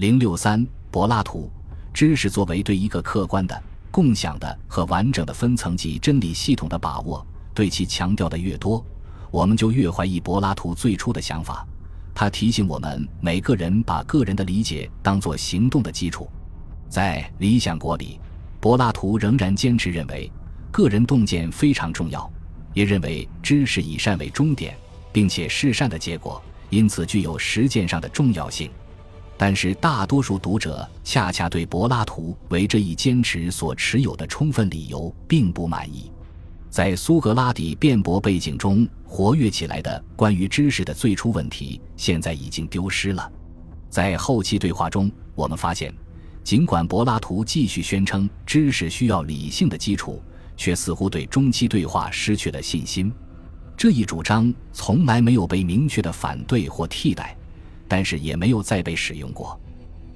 零六三，柏拉图，知识作为对一个客观的、共享的和完整的分层级真理系统的把握，对其强调的越多，我们就越怀疑柏拉图最初的想法。他提醒我们，每个人把个人的理解当作行动的基础。在《理想国》里，柏拉图仍然坚持认为，个人洞见非常重要，也认为知识以善为终点，并且是善的结果，因此具有实践上的重要性。但是，大多数读者恰恰对柏拉图为这一坚持所持有的充分理由并不满意。在苏格拉底辩驳背景中活跃起来的关于知识的最初问题，现在已经丢失了。在后期对话中，我们发现，尽管柏拉图继续宣称知识需要理性的基础，却似乎对中期对话失去了信心。这一主张从来没有被明确的反对或替代。但是也没有再被使用过。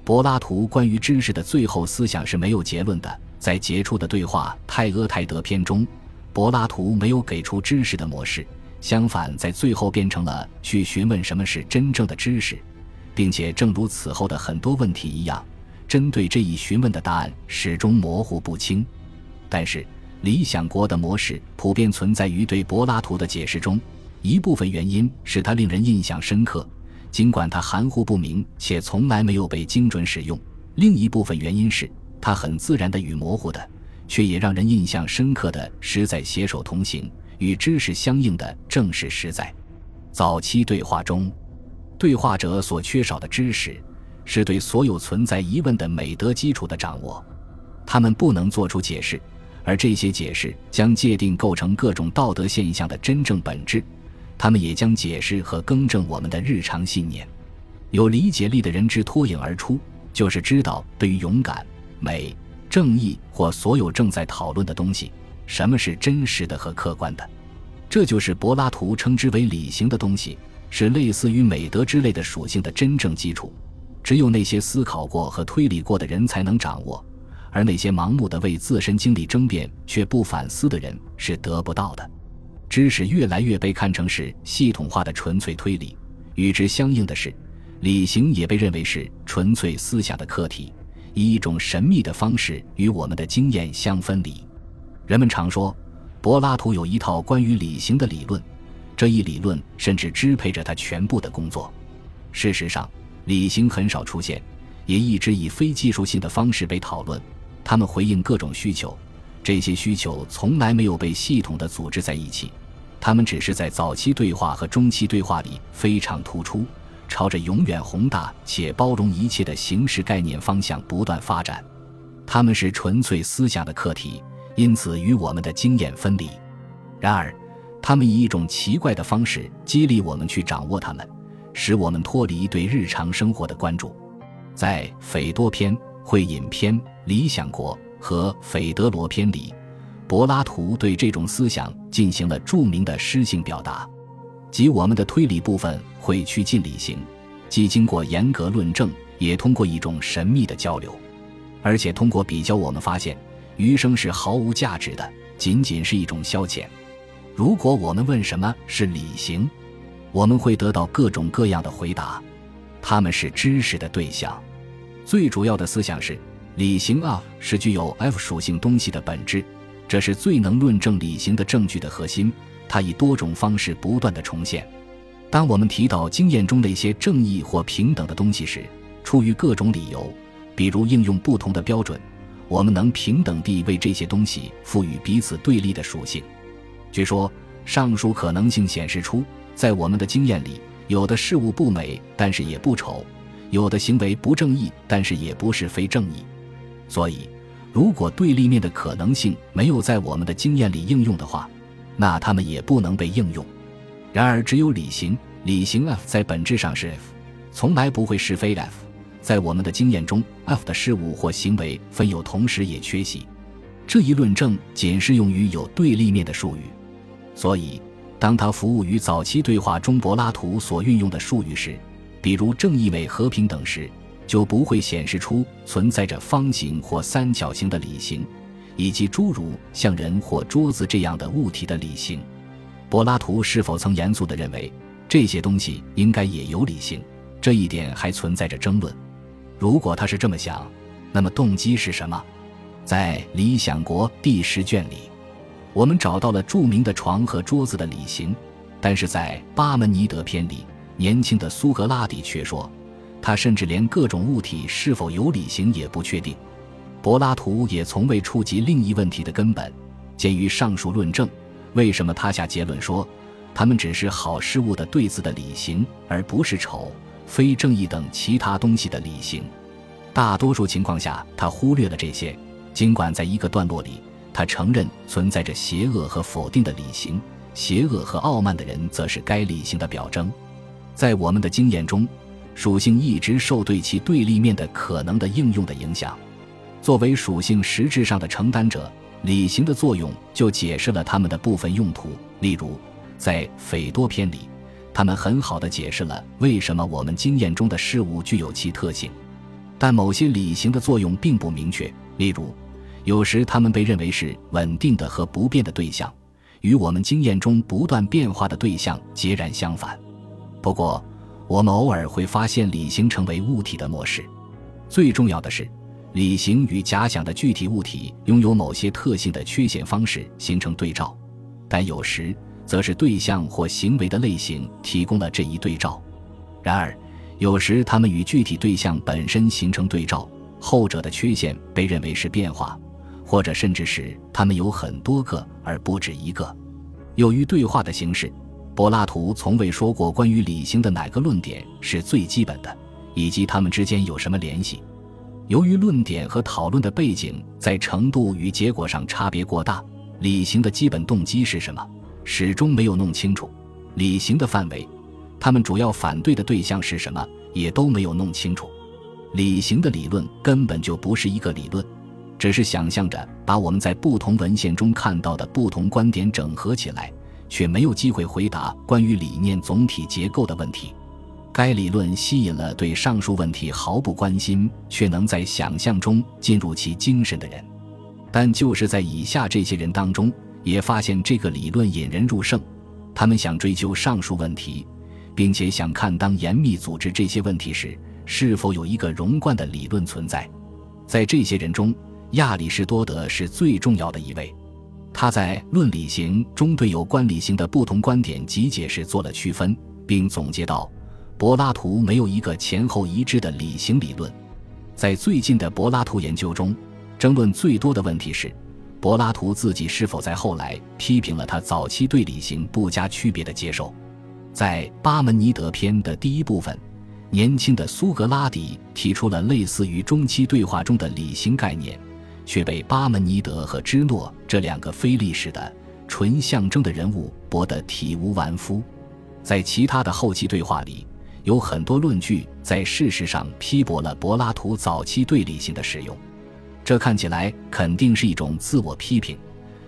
柏拉图关于知识的最后思想是没有结论的。在杰出的对话《泰阿泰德篇》中，柏拉图没有给出知识的模式，相反，在最后变成了去询问什么是真正的知识，并且正如此后的很多问题一样，针对这一询问的答案始终模糊不清。但是，理想国的模式普遍存在于对柏拉图的解释中，一部分原因是它令人印象深刻。尽管它含糊不明且从来没有被精准使用，另一部分原因是它很自然的与模糊的，却也让人印象深刻的实在携手同行，与知识相应的正是实在。早期对话中，对话者所缺少的知识，是对所有存在疑问的美德基础的掌握。他们不能做出解释，而这些解释将界定构成各种道德现象的真正本质。他们也将解释和更正我们的日常信念。有理解力的人之脱颖而出，就是知道对于勇敢、美、正义或所有正在讨论的东西，什么是真实的和客观的。这就是柏拉图称之为理性的东西，是类似于美德之类的属性的真正基础。只有那些思考过和推理过的人才能掌握，而那些盲目的为自身经历争辩却不反思的人是得不到的。知识越来越被看成是系统化的纯粹推理，与之相应的是，理性也被认为是纯粹思想的客体，以一种神秘的方式与我们的经验相分离。人们常说，柏拉图有一套关于理性的理论，这一理论甚至支配着他全部的工作。事实上，理性很少出现，也一直以非技术性的方式被讨论。他们回应各种需求。这些需求从来没有被系统的组织在一起，他们只是在早期对话和中期对话里非常突出，朝着永远宏大且包容一切的形式概念方向不断发展。他们是纯粹思想的课题，因此与我们的经验分离。然而，他们以一种奇怪的方式激励我们去掌握它们，使我们脱离对日常生活的关注。在《斐多篇》《会饮篇》《理想国》。和《斐德罗篇》里，柏拉图对这种思想进行了著名的诗性表达，即我们的推理部分会趋近理性，既经过严格论证，也通过一种神秘的交流，而且通过比较，我们发现余生是毫无价值的，仅仅是一种消遣。如果我们问什么是理性，我们会得到各种各样的回答，他们是知识的对象。最主要的思想是。理型啊是具有 F 属性东西的本质，这是最能论证理型的证据的核心。它以多种方式不断的重现。当我们提到经验中那些正义或平等的东西时，出于各种理由，比如应用不同的标准，我们能平等地为这些东西赋予彼此对立的属性。据说，上述可能性显示出，在我们的经验里，有的事物不美，但是也不丑；有的行为不正义，但是也不是非正义。所以，如果对立面的可能性没有在我们的经验里应用的话，那它们也不能被应用。然而，只有理性，理性 F 在本质上是 F，从来不会是非 F。在我们的经验中，F 的事物或行为分有同时也缺席。这一论证仅适用于有对立面的术语。所以，当它服务于早期对话中柏拉图所运用的术语时，比如正义、美、和平等时。就不会显示出存在着方形或三角形的理型，以及诸如像人或桌子这样的物体的理型。柏拉图是否曾严肃地认为这些东西应该也有理性？这一点还存在着争论。如果他是这么想，那么动机是什么？在《理想国》第十卷里，我们找到了著名的床和桌子的理型，但是在《巴门尼德篇》里，年轻的苏格拉底却说，他甚至连各种物体是否有理型也不确定。柏拉图也从未触及另一问题的根本。鉴于上述论证，为什么他下结论说，他们只是好事物的对子的理型，而不是丑、非正义等其他东西的理型？大多数情况下，他忽略了这些。尽管在一个段落里，他承认存在着邪恶和否定的理型，邪恶和傲慢的人则是该理性的表征。在我们的经验中，属性一直受对其对立面的可能的应用的影响。作为属性实质上的承担者。理型的作用就解释了它们的部分用途。例如，在斐多篇里，他们很好的解释了为什么我们经验中的事物具有其特性。但某些理型的作用并不明确。例如，有时它们被认为是稳定的和不变的对象，与我们经验中不断变化的对象截然相反。不过，我们偶尔会发现理型成为物体的模式。最重要的是。理型与假想的具体物体拥有某些特性的缺陷方式形成对照，但有时则是对象或行为的类型提供了这一对照。然而，有时它们与具体对象本身形成对照，后者的缺陷被认为是变化，或者甚至是它们有很多个而不止一个。由于对话的形式，柏拉图从未说过关于理性的哪个论点是最基本的，以及它们之间有什么联系。由于论点和讨论的背景在程度与结果上差别过大，理性的基本动机是什么，始终没有弄清楚；理性的范围，他们主要反对的对象是什么，也都没有弄清楚。理性的理论根本就不是一个理论，只是想象着把我们在不同文献中看到的不同观点整合起来，却没有机会回答关于理念总体结构的问题。该理论吸引了对上述问题毫不关心却能在想象中进入其精神的人，但就是在以下这些人当中，也发现这个理论引人入胜。他们想追究上述问题，并且想看当严密组织这些问题时，是否有一个融贯的理论存在。在这些人中，亚里士多德是最重要的一位。他在《论理型》中对有关理型的不同观点及解释做了区分，并总结道。柏拉图没有一个前后一致的理型理论，在最近的柏拉图研究中，争论最多的问题是，柏拉图自己是否在后来批评了他早期对理型不加区别的接受。在巴门尼德篇的第一部分，年轻的苏格拉底提出了类似于中期对话中的理型概念，却被巴门尼德和芝诺这两个非历史的纯象征的人物驳得体无完肤。在其他的后期对话里。有很多论据在事实上批驳了柏拉图早期对理性的使用，这看起来肯定是一种自我批评，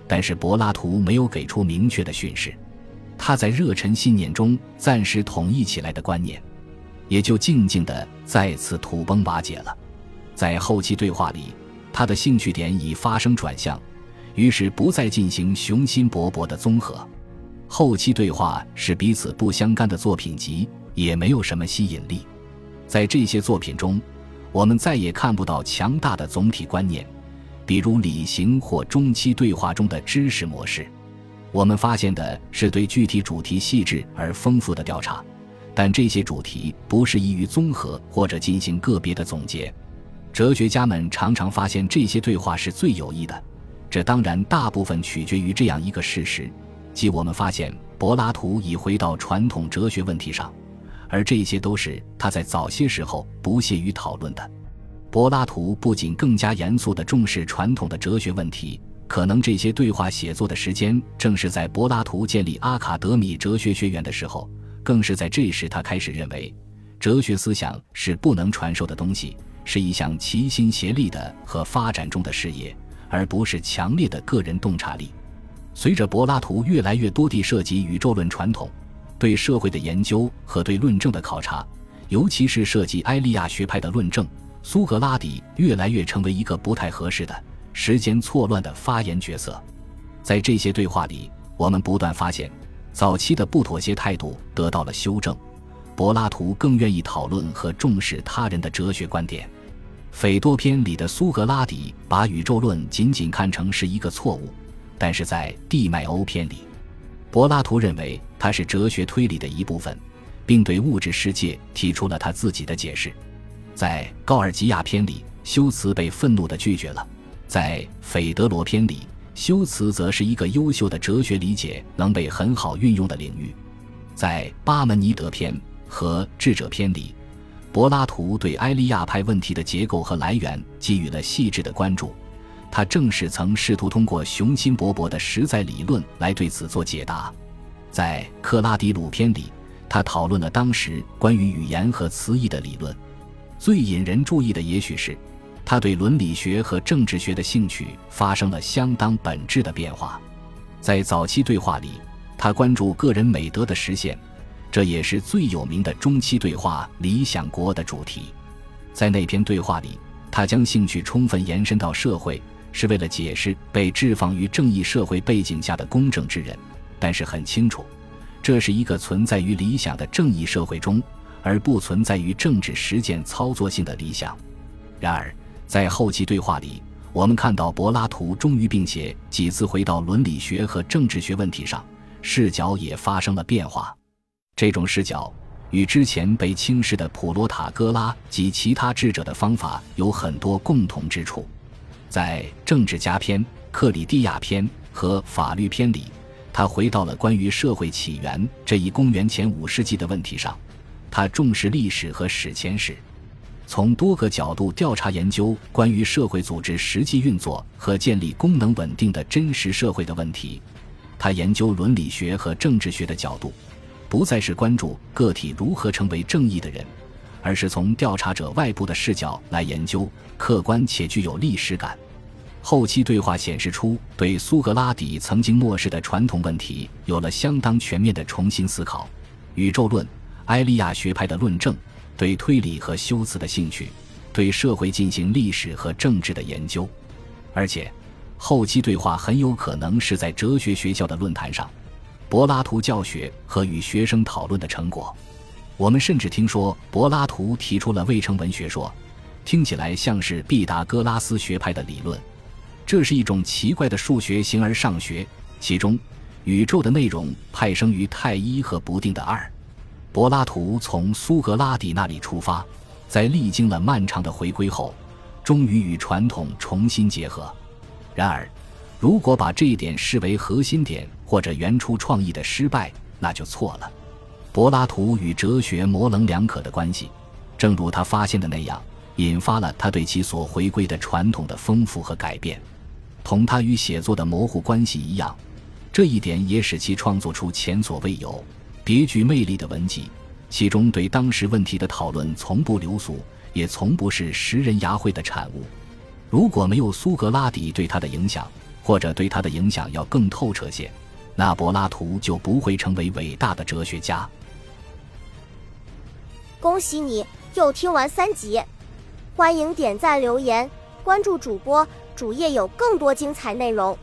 但是柏拉图没有给出明确的训示，他在热忱信念中暂时统一起来的观念，也就静静地再次土崩瓦解了。在后期对话里，他的兴趣点已发生转向，于是不再进行雄心勃勃的综合。后期对话是彼此不相干的作品集。也没有什么吸引力，在这些作品中，我们再也看不到强大的总体观念，比如理型或中期对话中的知识模式。我们发现的是对具体主题细致而丰富的调查，但这些主题不适宜于综合或者进行个别的总结。哲学家们常常发现这些对话是最有益的，这当然大部分取决于这样一个事实，即我们发现柏拉图已回到传统哲学问题上。而这些都是他在早些时候不屑于讨论的。柏拉图不仅更加严肃地重视传统的哲学问题，可能这些对话写作的时间正是在柏拉图建立阿卡德米哲学学院的时候，更是在这时他开始认为，哲学思想是不能传授的东西，是一项齐心协力的和发展中的事业，而不是强烈的个人洞察力。随着柏拉图越来越多地涉及宇宙论传统。对社会的研究和对论证的考察，尤其是涉及埃利亚学派的论证，苏格拉底越来越成为一个不太合适的、时间错乱的发言角色。在这些对话里，我们不断发现，早期的不妥协态度得到了修正。柏拉图更愿意讨论和重视他人的哲学观点。斐多篇里的苏格拉底把宇宙论仅仅看成是一个错误，但是在地脉欧篇里，柏拉图认为它是哲学推理的一部分，并对物质世界提出了他自己的解释。在高尔基亚篇里，修辞被愤怒地拒绝了；在斐德罗篇里，修辞则是一个优秀的哲学理解能被很好运用的领域。在巴门尼德篇和智者篇里。柏拉图对埃利亚派问题的结构和来源给予了细致的关注，他正是曾试图通过雄心勃勃的实在理论来对此做解答。在克拉迪鲁篇里，他讨论了当时关于语言和词义的理论。最引人注意的也许是，他对伦理学和政治学的兴趣发生了相当本质的变化。在早期对话里，他关注个人美德的实现。这也是最有名的中期对话《理想国》的主题。在那篇对话里，他将兴趣充分延伸到社会，是为了解释被置放于正义社会背景下的公正之人。但是很清楚，这是一个存在于理想的正义社会中，而不存在于政治实践操作性的理想。然而，在后期对话里，我们看到柏拉图终于并且几次回到伦理学和政治学问题上，视角也发生了变化。这种视角与之前被轻视的普罗塔戈拉及其他智者的方法有很多共同之处。在政治家篇、克里蒂亚篇和法律篇里，他回到了关于社会起源这一公元前五世纪的问题上。他重视历史和史前史，从多个角度调查研究关于社会组织实际运作和建立功能稳定的真实社会的问题。他研究伦理学和政治学的角度。不再是关注个体如何成为正义的人，而是从调查者外部的视角来研究客观且具有历史感。后期对话显示出对苏格拉底曾经漠视的传统问题有了相当全面的重新思考：宇宙论、埃利亚学派的论证、对推理和修辞的兴趣、对社会进行历史和政治的研究。而且，后期对话很有可能是在哲学学校的论坛上。柏拉图教学和与学生讨论的成果，我们甚至听说柏拉图提出了未成文学说，听起来像是毕达哥拉斯学派的理论。这是一种奇怪的数学形而上学，其中宇宙的内容派生于太一和不定的二。柏拉图从苏格拉底那里出发，在历经了漫长的回归后，终于与传统重新结合。然而。如果把这一点视为核心点或者原初创意的失败，那就错了。柏拉图与哲学模棱两可的关系，正如他发现的那样，引发了他对其所回归的传统的丰富和改变。同他与写作的模糊关系一样，这一点也使其创作出前所未有、别具魅力的文集。其中对当时问题的讨论从不流俗，也从不是食人牙慧的产物。如果没有苏格拉底对他的影响，或者对他的影响要更透彻些，那柏拉图就不会成为伟大的哲学家。恭喜你又听完三集，欢迎点赞、留言、关注主播，主页有更多精彩内容。